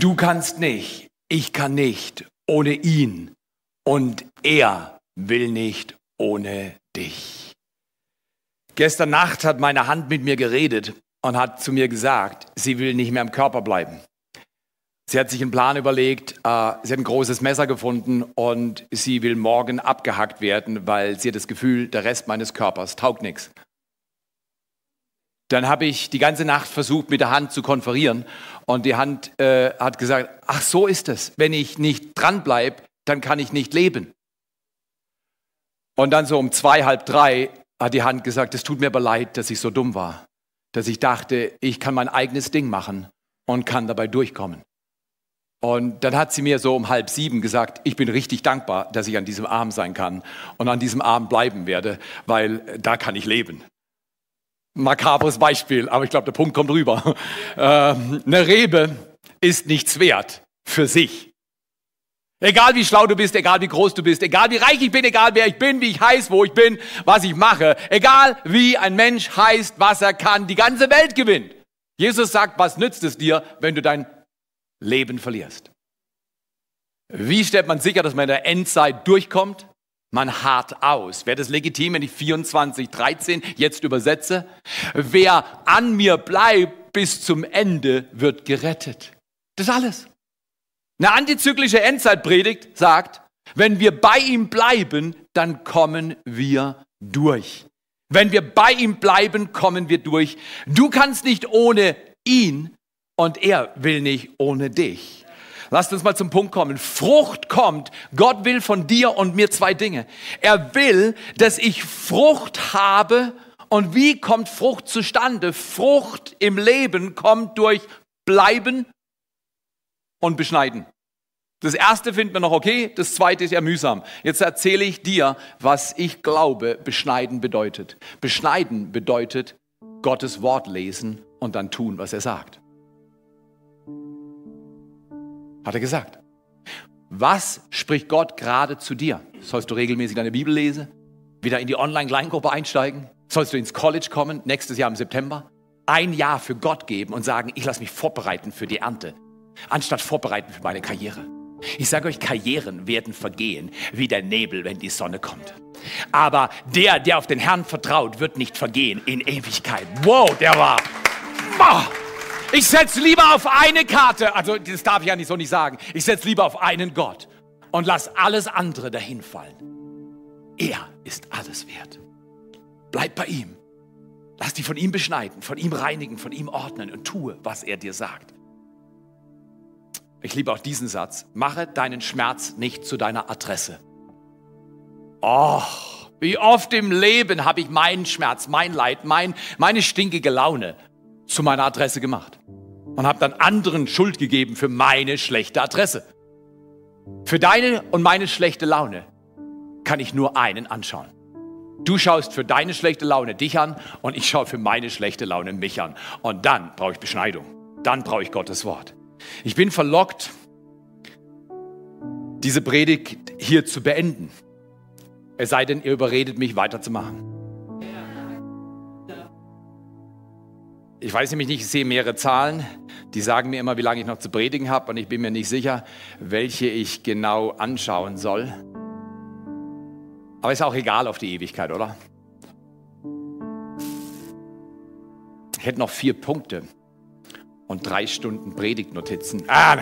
A: Du kannst nicht, ich kann nicht ohne ihn und er will nicht ohne dich. Gestern Nacht hat meine Hand mit mir geredet und hat zu mir gesagt, sie will nicht mehr im Körper bleiben. Sie hat sich einen Plan überlegt, äh, sie hat ein großes Messer gefunden und sie will morgen abgehackt werden, weil sie hat das Gefühl, der Rest meines Körpers taugt nichts. Dann habe ich die ganze Nacht versucht, mit der Hand zu konferieren und die Hand äh, hat gesagt, ach so ist es, wenn ich nicht dranbleibe, dann kann ich nicht leben. Und dann so um zwei, halb drei hat die Hand gesagt, es tut mir aber leid, dass ich so dumm war, dass ich dachte, ich kann mein eigenes Ding machen und kann dabei durchkommen. Und dann hat sie mir so um halb sieben gesagt, ich bin richtig dankbar, dass ich an diesem Arm sein kann und an diesem Arm bleiben werde, weil da kann ich leben. Makabres Beispiel, aber ich glaube, der Punkt kommt rüber. Ähm, eine Rebe ist nichts wert für sich. Egal wie schlau du bist, egal wie groß du bist, egal wie reich ich bin, egal wer ich bin, wie ich heiß, wo ich bin, was ich mache, egal wie ein Mensch heißt, was er kann, die ganze Welt gewinnt. Jesus sagt, was nützt es dir, wenn du dein Leben verlierst? Wie stellt man sicher, dass man in der Endzeit durchkommt? Man hart aus. Wäre das legitim, wenn ich 24, 13 jetzt übersetze? Wer an mir bleibt bis zum Ende, wird gerettet. Das alles. Eine antizyklische Endzeitpredigt sagt, wenn wir bei ihm bleiben, dann kommen wir durch. Wenn wir bei ihm bleiben, kommen wir durch. Du kannst nicht ohne ihn und er will nicht ohne dich. Lasst uns mal zum Punkt kommen. Frucht kommt. Gott will von dir und mir zwei Dinge. Er will, dass ich Frucht habe. Und wie kommt Frucht zustande? Frucht im Leben kommt durch Bleiben und beschneiden. Das erste finden wir noch okay, das zweite ist ja mühsam. Jetzt erzähle ich dir, was ich glaube, beschneiden bedeutet. Beschneiden bedeutet Gottes Wort lesen und dann tun, was er sagt. Hat er gesagt. Was spricht Gott gerade zu dir? Sollst du regelmäßig deine Bibel lesen? Wieder in die Online-Kleingruppe einsteigen? Sollst du ins College kommen, nächstes Jahr im September? Ein Jahr für Gott geben und sagen, ich lasse mich vorbereiten für die Ernte anstatt vorbereiten für meine Karriere. Ich sage euch, Karrieren werden vergehen wie der Nebel, wenn die Sonne kommt. Aber der, der auf den Herrn vertraut, wird nicht vergehen in Ewigkeit. Wow, der war. Boah. Ich setze lieber auf eine Karte, also das darf ich ja nicht so nicht sagen. Ich setze lieber auf einen Gott und lass alles andere dahin fallen. Er ist alles wert. Bleib bei ihm. Lass dich von ihm beschneiden, von ihm reinigen, von ihm ordnen und tue, was er dir sagt. Ich liebe auch diesen Satz. Mache deinen Schmerz nicht zu deiner Adresse. Oh, wie oft im Leben habe ich meinen Schmerz, mein Leid, mein, meine stinkige Laune zu meiner Adresse gemacht und habe dann anderen Schuld gegeben für meine schlechte Adresse. Für deine und meine schlechte Laune kann ich nur einen anschauen. Du schaust für deine schlechte Laune dich an und ich schaue für meine schlechte Laune mich an. Und dann brauche ich Beschneidung. Dann brauche ich Gottes Wort. Ich bin verlockt, diese Predigt hier zu beenden. Es sei denn, ihr überredet mich weiterzumachen. Ich weiß nämlich nicht, ich sehe mehrere Zahlen, die sagen mir immer, wie lange ich noch zu predigen habe und ich bin mir nicht sicher, welche ich genau anschauen soll. Aber ist auch egal auf die Ewigkeit, oder? Ich hätte noch vier Punkte und drei Stunden Predigtnotizen. Ah,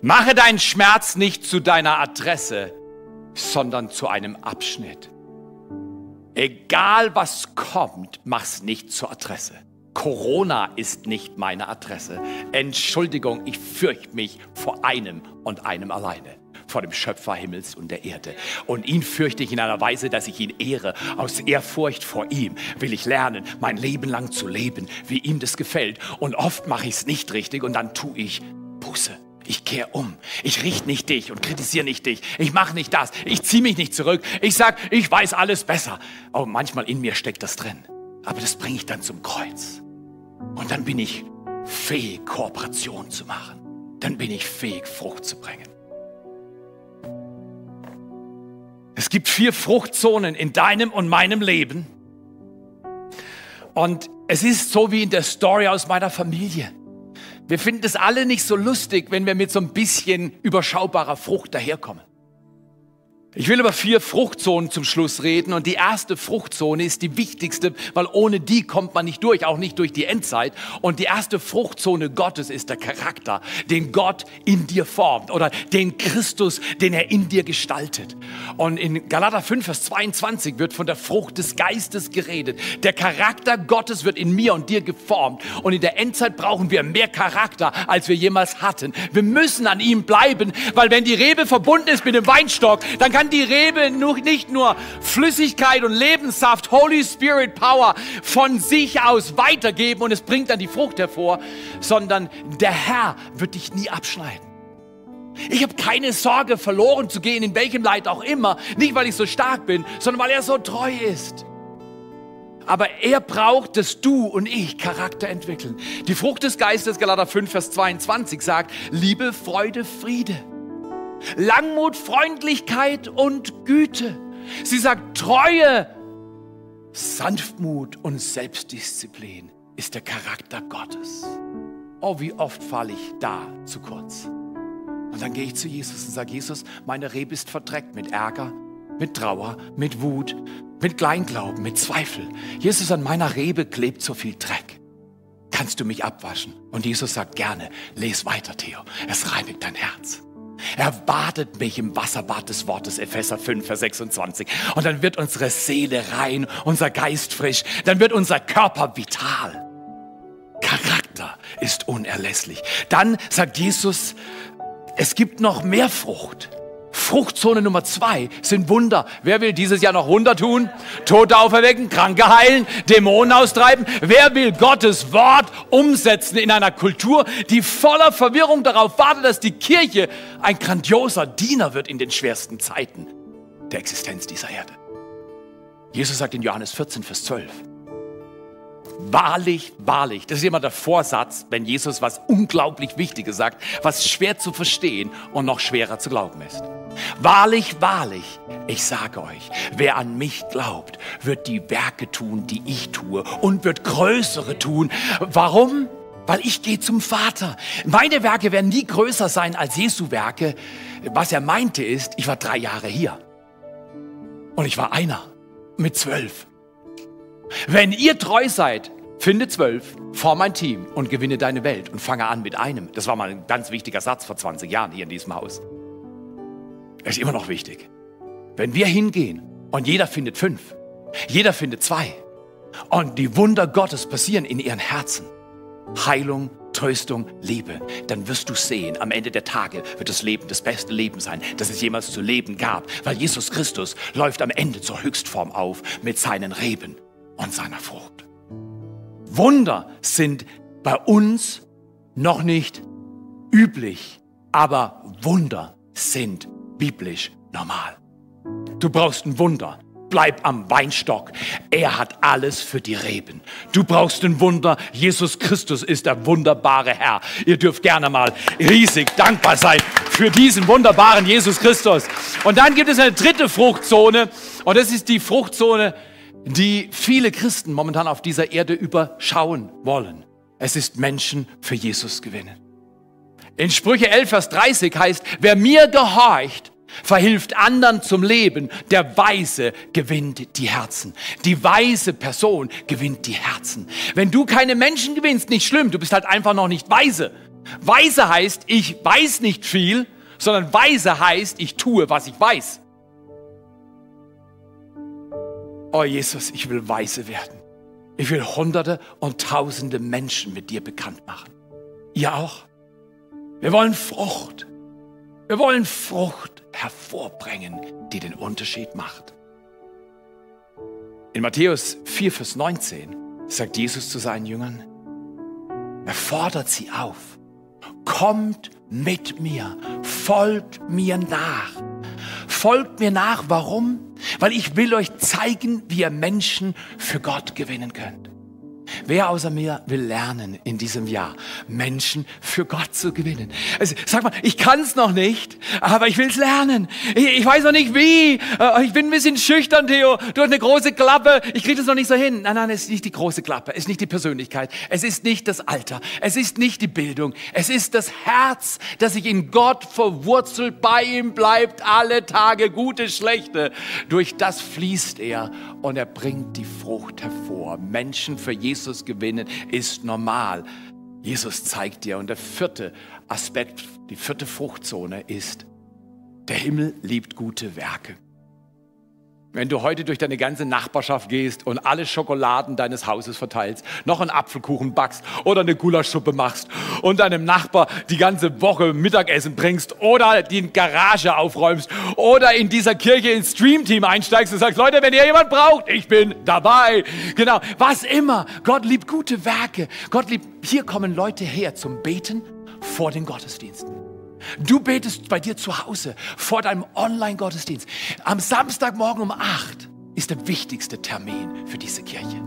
A: Mache deinen Schmerz nicht zu deiner Adresse, sondern zu einem Abschnitt. Egal was kommt, mach's nicht zur Adresse. Corona ist nicht meine Adresse. Entschuldigung, ich fürchte mich vor einem und einem alleine vor dem Schöpfer Himmels und der Erde. Und ihn fürchte ich in einer Weise, dass ich ihn ehre. Aus Ehrfurcht vor ihm will ich lernen, mein Leben lang zu leben, wie ihm das gefällt. Und oft mache ich es nicht richtig und dann tue ich Buße. Ich kehre um. Ich richte nicht dich und kritisiere nicht dich. Ich mache nicht das. Ich ziehe mich nicht zurück. Ich sage, ich weiß alles besser. Aber manchmal in mir steckt das drin. Aber das bringe ich dann zum Kreuz. Und dann bin ich fähig, Kooperation zu machen. Dann bin ich fähig, Frucht zu bringen. Es gibt vier Fruchtzonen in deinem und meinem Leben. Und es ist so wie in der Story aus meiner Familie. Wir finden es alle nicht so lustig, wenn wir mit so ein bisschen überschaubarer Frucht daherkommen. Ich will über vier Fruchtzonen zum Schluss reden und die erste Fruchtzone ist die wichtigste, weil ohne die kommt man nicht durch, auch nicht durch die Endzeit. Und die erste Fruchtzone Gottes ist der Charakter, den Gott in dir formt oder den Christus, den er in dir gestaltet. Und in Galater 5, Vers 22 wird von der Frucht des Geistes geredet. Der Charakter Gottes wird in mir und dir geformt. Und in der Endzeit brauchen wir mehr Charakter, als wir jemals hatten. Wir müssen an ihm bleiben, weil wenn die Rebe verbunden ist mit dem Weinstock, dann kann kann die Rebe nicht nur Flüssigkeit und Lebenssaft, Holy Spirit Power von sich aus weitergeben und es bringt dann die Frucht hervor, sondern der Herr wird dich nie abschneiden. Ich habe keine Sorge, verloren zu gehen, in welchem Leid auch immer. Nicht, weil ich so stark bin, sondern weil er so treu ist. Aber er braucht, dass du und ich Charakter entwickeln. Die Frucht des Geistes, Galater 5, Vers 22, sagt Liebe, Freude, Friede. Langmut, Freundlichkeit und Güte. Sie sagt, Treue, Sanftmut und Selbstdisziplin ist der Charakter Gottes. Oh, wie oft falle ich da zu kurz. Und dann gehe ich zu Jesus und sage, Jesus, meine Rebe ist verdreckt mit Ärger, mit Trauer, mit Wut, mit Kleinglauben, mit Zweifel. Jesus, an meiner Rebe klebt so viel Dreck. Kannst du mich abwaschen? Und Jesus sagt gerne, les weiter, Theo. Es reinigt dein Herz. Er badet mich im Wasserbad des Wortes, Epheser 5, Vers 26. Und dann wird unsere Seele rein, unser Geist frisch, dann wird unser Körper vital. Charakter ist unerlässlich. Dann sagt Jesus, es gibt noch mehr Frucht. Fruchtzone Nummer zwei sind Wunder. Wer will dieses Jahr noch Wunder tun? Tote auferwecken, Kranke heilen, Dämonen austreiben? Wer will Gottes Wort umsetzen in einer Kultur, die voller Verwirrung darauf wartet, dass die Kirche ein grandioser Diener wird in den schwersten Zeiten der Existenz dieser Erde? Jesus sagt in Johannes 14, Vers 12, Wahrlich, wahrlich. Das ist immer der Vorsatz, wenn Jesus was unglaublich Wichtiges sagt, was schwer zu verstehen und noch schwerer zu glauben ist. Wahrlich, wahrlich, ich sage euch, wer an mich glaubt, wird die Werke tun, die ich tue und wird größere tun. Warum? Weil ich gehe zum Vater. Meine Werke werden nie größer sein als Jesu Werke. Was er meinte ist, ich war drei Jahre hier. Und ich war einer mit zwölf. Wenn ihr treu seid, finde zwölf, form ein Team und gewinne deine Welt und fange an mit einem. Das war mal ein ganz wichtiger Satz vor 20 Jahren hier in diesem Haus. Ist immer noch wichtig. Wenn wir hingehen und jeder findet fünf, jeder findet zwei und die Wunder Gottes passieren in ihren Herzen, Heilung, Tröstung, Liebe, dann wirst du sehen, am Ende der Tage wird das Leben das beste Leben sein, das es jemals zu leben gab, weil Jesus Christus läuft am Ende zur Höchstform auf mit seinen Reben und seiner Frucht. Wunder sind bei uns noch nicht üblich, aber Wunder sind biblisch normal. Du brauchst ein Wunder. Bleib am Weinstock. Er hat alles für die Reben. Du brauchst ein Wunder. Jesus Christus ist der wunderbare Herr. Ihr dürft gerne mal riesig dankbar sein für diesen wunderbaren Jesus Christus. Und dann gibt es eine dritte Fruchtzone. Und das ist die Fruchtzone die viele Christen momentan auf dieser Erde überschauen wollen. Es ist Menschen für Jesus gewinnen. In Sprüche 11, Vers 30 heißt, wer mir gehorcht, verhilft anderen zum Leben. Der Weise gewinnt die Herzen. Die weise Person gewinnt die Herzen. Wenn du keine Menschen gewinnst, nicht schlimm, du bist halt einfach noch nicht weise. Weise heißt, ich weiß nicht viel, sondern weise heißt, ich tue, was ich weiß. Oh Jesus, ich will weise werden. Ich will Hunderte und Tausende Menschen mit dir bekannt machen. Ihr auch? Wir wollen Frucht. Wir wollen Frucht hervorbringen, die den Unterschied macht. In Matthäus 4, Vers 19 sagt Jesus zu seinen Jüngern, er fordert sie auf, kommt mit mir, folgt mir nach. Folgt mir nach, warum? Weil ich will euch zeigen, wie ihr Menschen für Gott gewinnen könnt. Wer außer mir will lernen in diesem Jahr, Menschen für Gott zu gewinnen? Also, sag mal, ich kann es noch nicht, aber ich will es lernen. Ich, ich, weiß noch nicht wie. Äh, ich bin ein bisschen schüchtern, Theo. Du hast eine große Klappe. Ich kriege das noch nicht so hin. Nein, nein, es ist nicht die große Klappe. Es ist nicht die Persönlichkeit. Es ist nicht das Alter. Es ist nicht die Bildung. Es ist das Herz, das sich in Gott verwurzelt, bei ihm bleibt alle Tage, gute, schlechte. Durch das fließt er und er bringt die Frucht hervor. Menschen für Jesus gewinnen ist normal. Jesus zeigt dir. Und der vierte Aspekt, die vierte Fruchtzone ist, der Himmel liebt gute Werke. Wenn du heute durch deine ganze Nachbarschaft gehst und alle Schokoladen deines Hauses verteilst, noch einen Apfelkuchen backst oder eine Gulaschsuppe machst und deinem Nachbar die ganze Woche Mittagessen bringst oder die Garage aufräumst oder in dieser Kirche ins Streamteam einsteigst und sagst, Leute, wenn ihr jemand braucht, ich bin dabei. Genau, was immer. Gott liebt gute Werke. Gott liebt, hier kommen Leute her zum Beten vor den Gottesdiensten. Du betest bei dir zu Hause vor deinem Online-Gottesdienst. Am Samstagmorgen um 8 ist der wichtigste Termin für diese Kirche.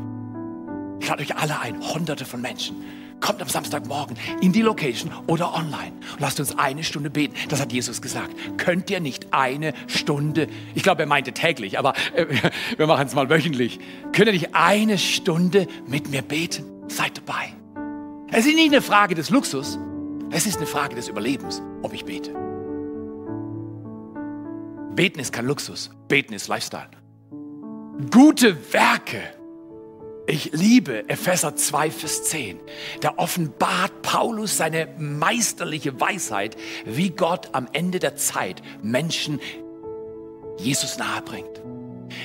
A: Ich lade euch alle ein, hunderte von Menschen. Kommt am Samstagmorgen in die Location oder online und lasst uns eine Stunde beten. Das hat Jesus gesagt. Könnt ihr nicht eine Stunde, ich glaube, er meinte täglich, aber äh, wir machen es mal wöchentlich. Könnt ihr nicht eine Stunde mit mir beten? Seid dabei. Es ist nicht eine Frage des Luxus, es ist eine Frage des Überlebens, ob ich bete. Beten ist kein Luxus, beten ist Lifestyle. Gute Werke. Ich liebe Epheser 2, Vers 10. Da offenbart Paulus seine meisterliche Weisheit, wie Gott am Ende der Zeit Menschen Jesus nahebringt.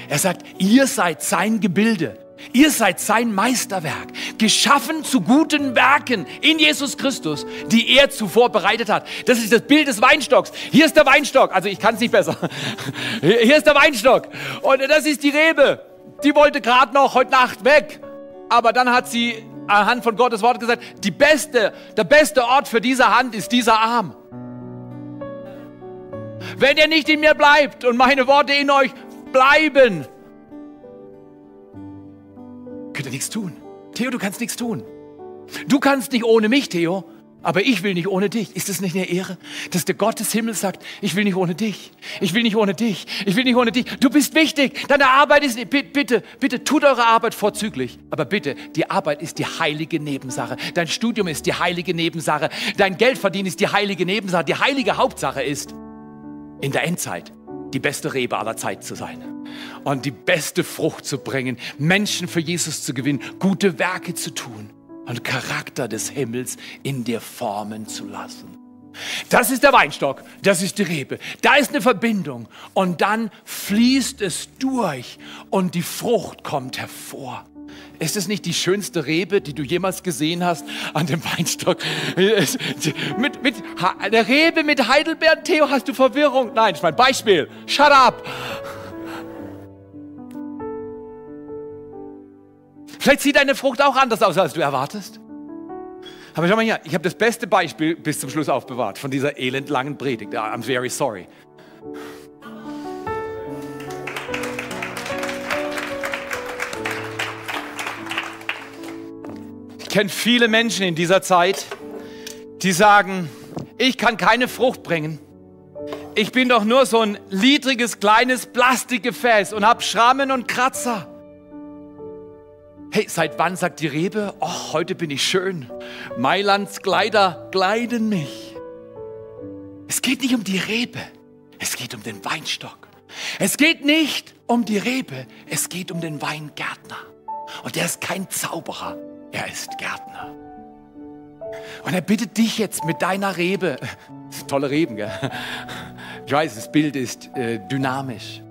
A: Er sagt, ihr seid sein Gebilde, Ihr seid sein Meisterwerk, geschaffen zu guten Werken in Jesus Christus, die er zuvor bereitet hat. Das ist das Bild des Weinstocks. Hier ist der Weinstock, also ich kann es nicht besser. Hier ist der Weinstock und das ist die Rebe. Die wollte gerade noch heute Nacht weg, aber dann hat sie anhand von Gottes Wort gesagt, die beste, der beste Ort für diese Hand ist dieser Arm. Wenn ihr nicht in mir bleibt und meine Worte in euch bleiben, nichts tun. Theo, du kannst nichts tun. Du kannst nicht ohne mich, Theo, aber ich will nicht ohne dich. Ist das nicht eine Ehre, dass der Gott des Himmels sagt, ich will nicht ohne dich. Ich will nicht ohne dich. Ich will nicht ohne dich. Du bist wichtig. Deine Arbeit ist, bitte, bitte, tut eure Arbeit vorzüglich. Aber bitte, die Arbeit ist die heilige Nebensache. Dein Studium ist die heilige Nebensache. Dein Geldverdienen ist die heilige Nebensache. Die heilige Hauptsache ist, in der Endzeit die beste Rebe aller Zeit zu sein und die beste Frucht zu bringen, Menschen für Jesus zu gewinnen, gute Werke zu tun und Charakter des Himmels in dir formen zu lassen. Das ist der Weinstock, das ist die Rebe. Da ist eine Verbindung und dann fließt es durch und die Frucht kommt hervor. Ist es nicht die schönste Rebe, die du jemals gesehen hast an dem Weinstock? Mit, mit, eine Rebe mit Heidelbeeren, Theo, hast du Verwirrung? Nein, das ist mein Beispiel. Shut up! Vielleicht sieht deine Frucht auch anders aus, als du erwartest. Aber schau mal hier, ich habe das beste Beispiel bis zum Schluss aufbewahrt von dieser elendlangen Predigt. I'm very sorry. Kenne viele Menschen in dieser Zeit, die sagen, ich kann keine Frucht bringen. Ich bin doch nur so ein niedriges, kleines Plastikgefäß und habe Schrammen und Kratzer. Hey, seit wann sagt die Rebe, oh, heute bin ich schön. Mailands Kleider kleiden mich. Es geht nicht um die Rebe, es geht um den Weinstock. Es geht nicht um die Rebe, es geht um den Weingärtner. Und der ist kein Zauberer, er ist Gärtner. Und er bittet dich jetzt mit deiner Rebe, tolle Reben, gell? ich weiß, das Bild ist äh, dynamisch.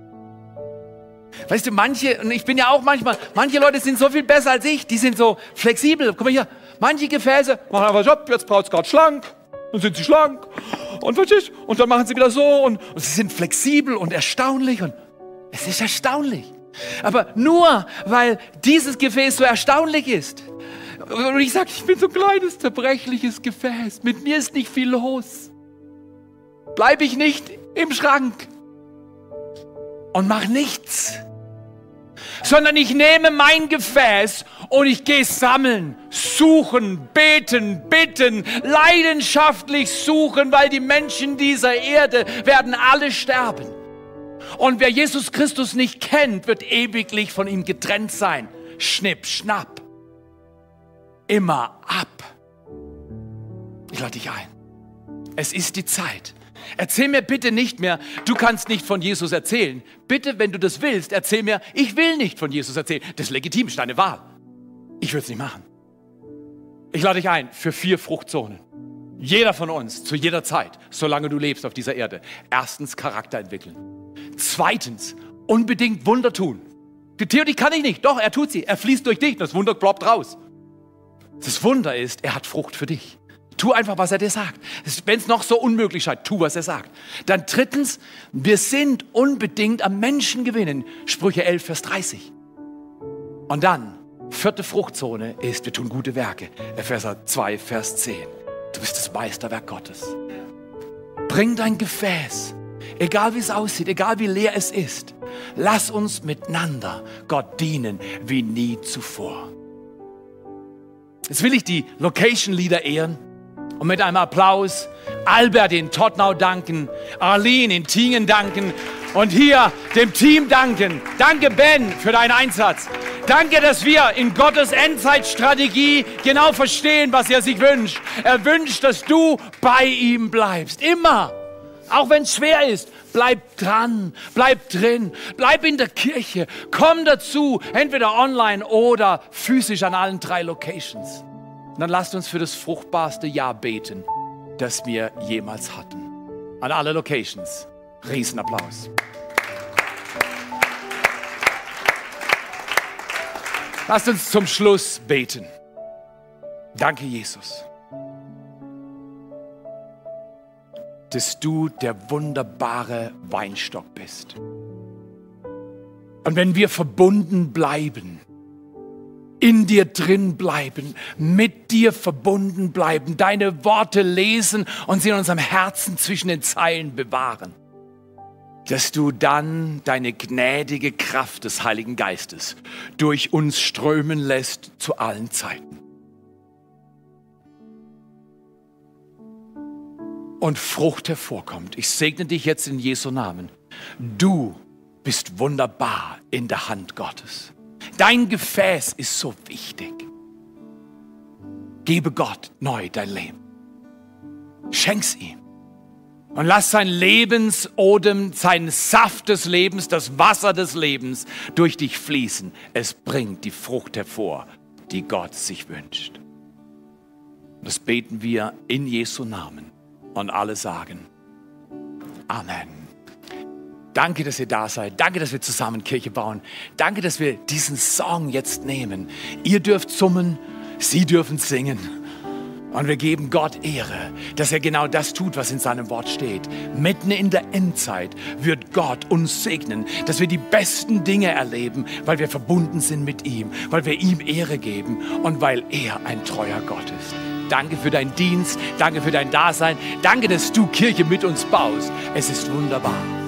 A: Weißt du, manche, und ich bin ja auch manchmal, manche Leute sind so viel besser als ich, die sind so flexibel. Guck mal hier, manche Gefäße machen einfach so, jetzt braucht es gerade schlank, dann sind sie schlank und ist, und dann machen sie wieder so und, und sie sind flexibel und erstaunlich und es ist erstaunlich. Aber nur weil dieses Gefäß so erstaunlich ist, und ich sage, ich bin so ein kleines, zerbrechliches Gefäß, mit mir ist nicht viel los. bleibe ich nicht im Schrank und mach nichts, sondern ich nehme mein Gefäß und ich gehe sammeln, suchen, beten, bitten, leidenschaftlich suchen, weil die Menschen dieser Erde werden alle sterben. Und wer Jesus Christus nicht kennt, wird ewiglich von ihm getrennt sein. Schnipp, schnapp. Immer ab. Ich lade dich ein. Es ist die Zeit. Erzähl mir bitte nicht mehr, du kannst nicht von Jesus erzählen. Bitte, wenn du das willst, erzähl mir, ich will nicht von Jesus erzählen. Das ist legitim, ist deine Wahl. Ich würde es nicht machen. Ich lade dich ein für vier Fruchtzonen. Jeder von uns, zu jeder Zeit, solange du lebst auf dieser Erde. Erstens Charakter entwickeln. Zweitens, unbedingt Wunder tun. Die Theorie kann ich nicht. Doch, er tut sie. Er fließt durch dich. Das Wunder ploppt raus. Das Wunder ist, er hat Frucht für dich. Tu einfach, was er dir sagt. Wenn es noch so unmöglich scheint, tu, was er sagt. Dann drittens, wir sind unbedingt am Menschen gewinnen. Sprüche 11, Vers 30. Und dann, vierte Fruchtzone ist, wir tun gute Werke. Epheser 2, Vers 10. Du bist das Meisterwerk Gottes. Bring dein Gefäß, egal wie es aussieht, egal wie leer es ist. Lass uns miteinander Gott dienen wie nie zuvor. Jetzt will ich die Location Leader ehren und mit einem Applaus Albert in Tottenau danken, Arlene in Tingen danken und hier dem Team danken. Danke Ben für deinen Einsatz. Danke, dass wir in Gottes Endzeitstrategie genau verstehen, was er sich wünscht. Er wünscht, dass du bei ihm bleibst. Immer. Auch wenn es schwer ist, bleib dran, bleib drin, bleib in der Kirche, komm dazu, entweder online oder physisch an allen drei Locations. Und dann lasst uns für das fruchtbarste Jahr beten, das wir jemals hatten. An alle Locations. Riesenapplaus. Lasst uns zum Schluss beten. Danke, Jesus, dass du der wunderbare Weinstock bist. Und wenn wir verbunden bleiben, in dir drin bleiben, mit dir verbunden bleiben, deine Worte lesen und sie in unserem Herzen zwischen den Zeilen bewahren, dass du dann deine gnädige Kraft des Heiligen Geistes durch uns strömen lässt zu allen Zeiten. Und Frucht hervorkommt. Ich segne dich jetzt in Jesu Namen. Du bist wunderbar in der Hand Gottes. Dein Gefäß ist so wichtig. Gebe Gott neu dein Leben. Schenk's ihm. Und lass sein Lebensodem, sein Saft des Lebens, das Wasser des Lebens durch dich fließen. Es bringt die Frucht hervor, die Gott sich wünscht. Das beten wir in Jesu Namen. Und alle sagen Amen. Danke, dass ihr da seid. Danke, dass wir zusammen Kirche bauen. Danke, dass wir diesen Song jetzt nehmen. Ihr dürft summen, sie dürfen singen. Und wir geben Gott Ehre, dass er genau das tut, was in seinem Wort steht. Mitten in der Endzeit wird Gott uns segnen, dass wir die besten Dinge erleben, weil wir verbunden sind mit ihm, weil wir ihm Ehre geben und weil er ein treuer Gott ist. Danke für deinen Dienst, danke für dein Dasein, danke, dass du Kirche mit uns baust. Es ist wunderbar.